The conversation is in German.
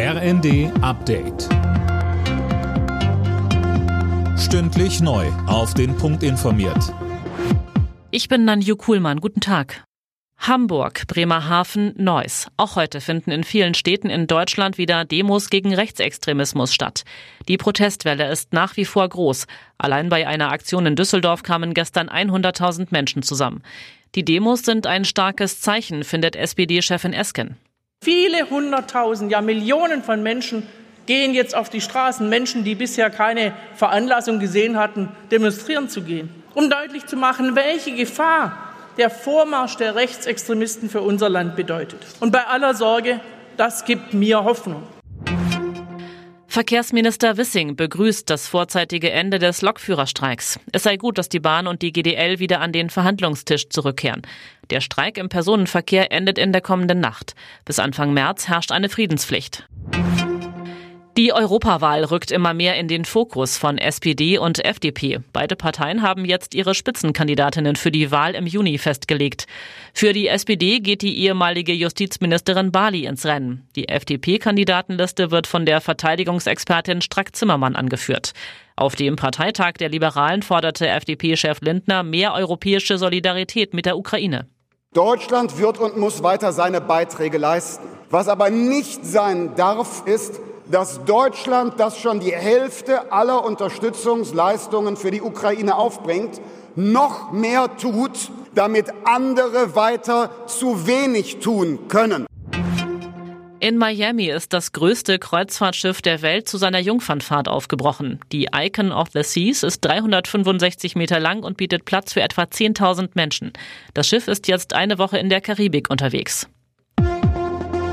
RND Update. Stündlich neu. Auf den Punkt informiert. Ich bin Nanju Kuhlmann. Guten Tag. Hamburg, Bremerhaven, Neuss. Auch heute finden in vielen Städten in Deutschland wieder Demos gegen Rechtsextremismus statt. Die Protestwelle ist nach wie vor groß. Allein bei einer Aktion in Düsseldorf kamen gestern 100.000 Menschen zusammen. Die Demos sind ein starkes Zeichen, findet SPD-Chefin Esken. Viele hunderttausend, ja Millionen von Menschen gehen jetzt auf die Straßen, Menschen, die bisher keine Veranlassung gesehen hatten, demonstrieren zu gehen, um deutlich zu machen, welche Gefahr der Vormarsch der Rechtsextremisten für unser Land bedeutet. Und bei aller Sorge, das gibt mir Hoffnung. Verkehrsminister Wissing begrüßt das vorzeitige Ende des Lokführerstreiks. Es sei gut, dass die Bahn und die GDL wieder an den Verhandlungstisch zurückkehren. Der Streik im Personenverkehr endet in der kommenden Nacht. Bis Anfang März herrscht eine Friedenspflicht. Die Europawahl rückt immer mehr in den Fokus von SPD und FDP. Beide Parteien haben jetzt ihre Spitzenkandidatinnen für die Wahl im Juni festgelegt. Für die SPD geht die ehemalige Justizministerin Bali ins Rennen. Die FDP-Kandidatenliste wird von der Verteidigungsexpertin Strack-Zimmermann angeführt. Auf dem Parteitag der Liberalen forderte FDP-Chef Lindner mehr europäische Solidarität mit der Ukraine. Deutschland wird und muss weiter seine Beiträge leisten. Was aber nicht sein darf, ist, dass Deutschland, das schon die Hälfte aller Unterstützungsleistungen für die Ukraine aufbringt, noch mehr tut, damit andere weiter zu wenig tun können. In Miami ist das größte Kreuzfahrtschiff der Welt zu seiner Jungfernfahrt aufgebrochen. Die Icon of the Seas ist 365 Meter lang und bietet Platz für etwa 10.000 Menschen. Das Schiff ist jetzt eine Woche in der Karibik unterwegs.